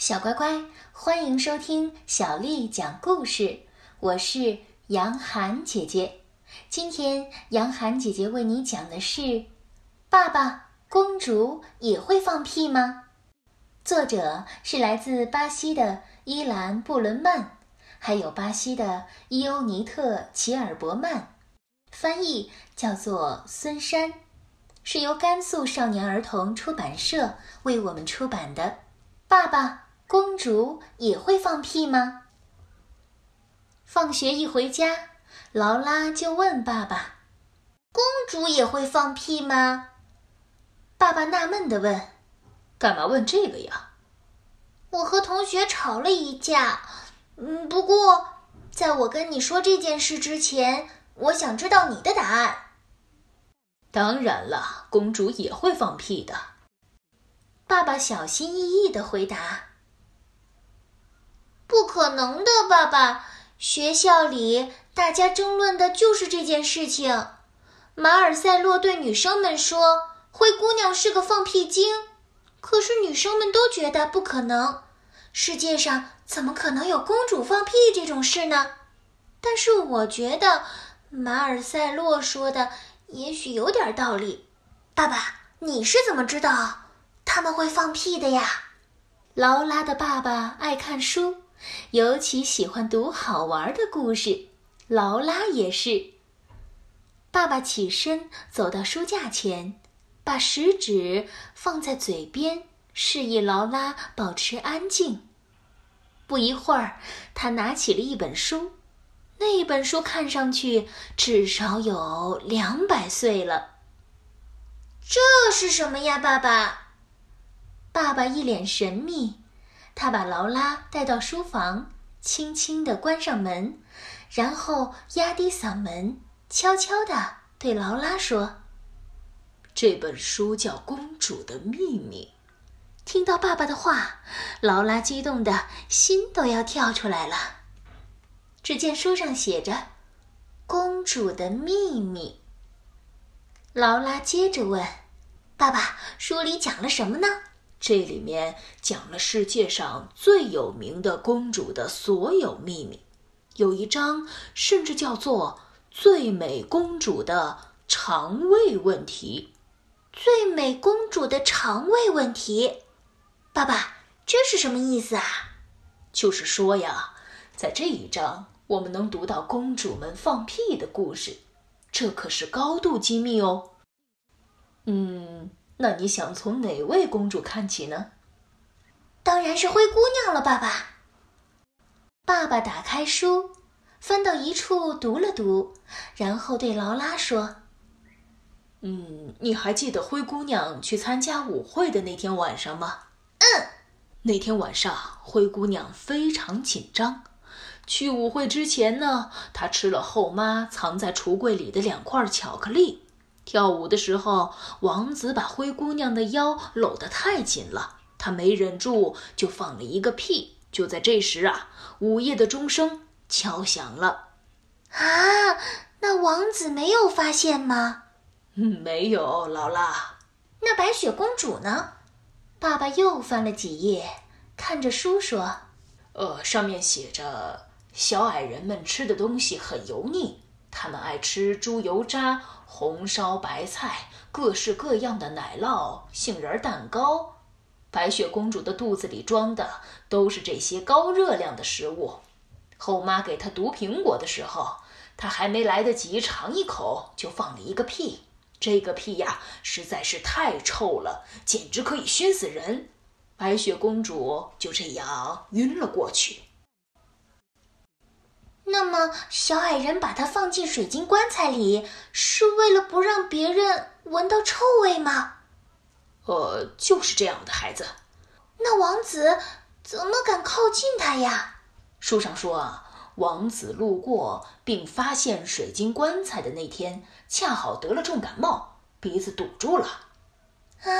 小乖乖，欢迎收听小丽讲故事。我是杨涵姐姐。今天杨涵姐姐为你讲的是《爸爸公主也会放屁吗》。作者是来自巴西的伊兰·布伦曼，还有巴西的伊欧尼特·齐尔伯曼，翻译叫做孙珊，是由甘肃少年儿童出版社为我们出版的。爸爸。公主也会放屁吗？放学一回家，劳拉就问爸爸：“公主也会放屁吗？”爸爸纳闷地问：“干嘛问这个呀？”我和同学吵了一架，嗯，不过在我跟你说这件事之前，我想知道你的答案。当然了，公主也会放屁的。爸爸小心翼翼地回答。不可能的，爸爸。学校里大家争论的就是这件事情。马尔塞洛对女生们说：“灰姑娘是个放屁精。”可是女生们都觉得不可能。世界上怎么可能有公主放屁这种事呢？但是我觉得马尔塞洛说的也许有点道理。爸爸，你是怎么知道他们会放屁的呀？劳拉的爸爸爱看书。尤其喜欢读好玩的故事，劳拉也是。爸爸起身走到书架前，把食指放在嘴边，示意劳拉保持安静。不一会儿，他拿起了一本书，那本书看上去至少有两百岁了。这是什么呀，爸爸？爸爸一脸神秘。他把劳拉带到书房，轻轻地关上门，然后压低嗓门，悄悄地对劳拉说：“这本书叫《公主的秘密》。”听到爸爸的话，劳拉激动的心都要跳出来了。只见书上写着：“公主的秘密。”劳拉接着问：“爸爸，书里讲了什么呢？”这里面讲了世界上最有名的公主的所有秘密，有一章甚至叫做“最美公主的肠胃问题”。最美公主的肠胃问题，爸爸，这是什么意思啊？就是说呀，在这一章我们能读到公主们放屁的故事，这可是高度机密哦。嗯。那你想从哪位公主看起呢？当然是灰姑娘了，爸爸。爸爸打开书，翻到一处读了读，然后对劳拉说：“嗯，你还记得灰姑娘去参加舞会的那天晚上吗？”“嗯。”那天晚上，灰姑娘非常紧张。去舞会之前呢，她吃了后妈藏在橱柜里的两块巧克力。跳舞的时候，王子把灰姑娘的腰搂得太紧了，他没忍住就放了一个屁。就在这时啊，午夜的钟声敲响了。啊，那王子没有发现吗？嗯，没有，劳拉。那白雪公主呢？爸爸又翻了几页，看着书说：“呃，上面写着，小矮人们吃的东西很油腻。”他们爱吃猪油渣、红烧白菜、各式各样的奶酪、杏仁蛋糕。白雪公主的肚子里装的都是这些高热量的食物。后妈给她毒苹果的时候，她还没来得及尝一口，就放了一个屁。这个屁呀，实在是太臭了，简直可以熏死人。白雪公主就这样晕了过去。那么，小矮人把它放进水晶棺材里，是为了不让别人闻到臭味吗？呃，就是这样的，孩子。那王子怎么敢靠近它呀？书上说啊，王子路过并发现水晶棺材的那天，恰好得了重感冒，鼻子堵住了。啊，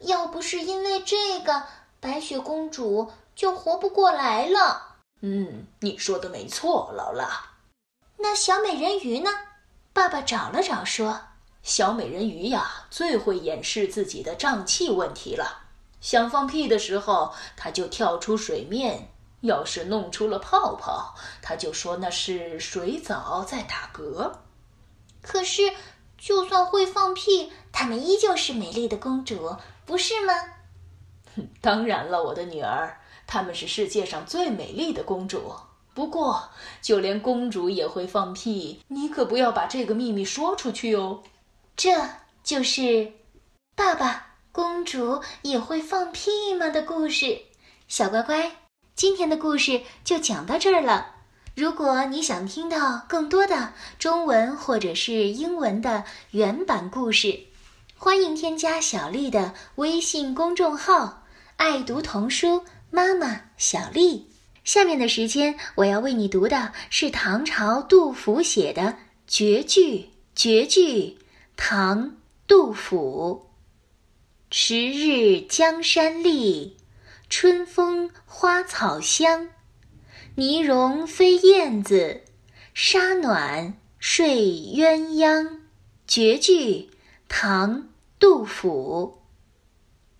要不是因为这个，白雪公主就活不过来了。嗯，你说的没错，劳拉。那小美人鱼呢？爸爸找了找，说：“小美人鱼呀，最会掩饰自己的胀气问题了。想放屁的时候，它就跳出水面；要是弄出了泡泡，它就说那是水藻在打嗝。可是，就算会放屁，它们依旧是美丽的公主，不是吗？当然了，我的女儿，她们是世界上最美丽的公主。不过，就连公主也会放屁，你可不要把这个秘密说出去哦。这就是爸爸公主也会放屁吗的故事。小乖乖，今天的故事就讲到这儿了。如果你想听到更多的中文或者是英文的原版故事，欢迎添加小丽的微信公众号“爱读童书妈妈小丽”。下面的时间，我要为你读的是唐朝杜甫写的绝句。绝句，唐·杜甫。迟日江山丽，春风花草香。泥融飞燕子，沙暖睡鸳鸯。绝句，唐·杜甫。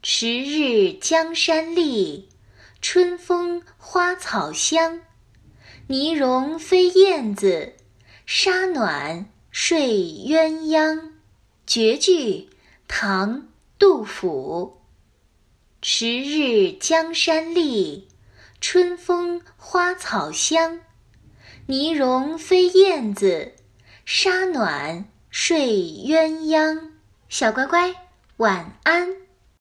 迟日江山丽。春风花草香，泥融飞燕子，沙暖睡鸳鸯。绝句，唐·杜甫。迟日江山丽，春风花草香，泥融飞燕子，沙暖睡鸳鸯。小乖乖，晚安。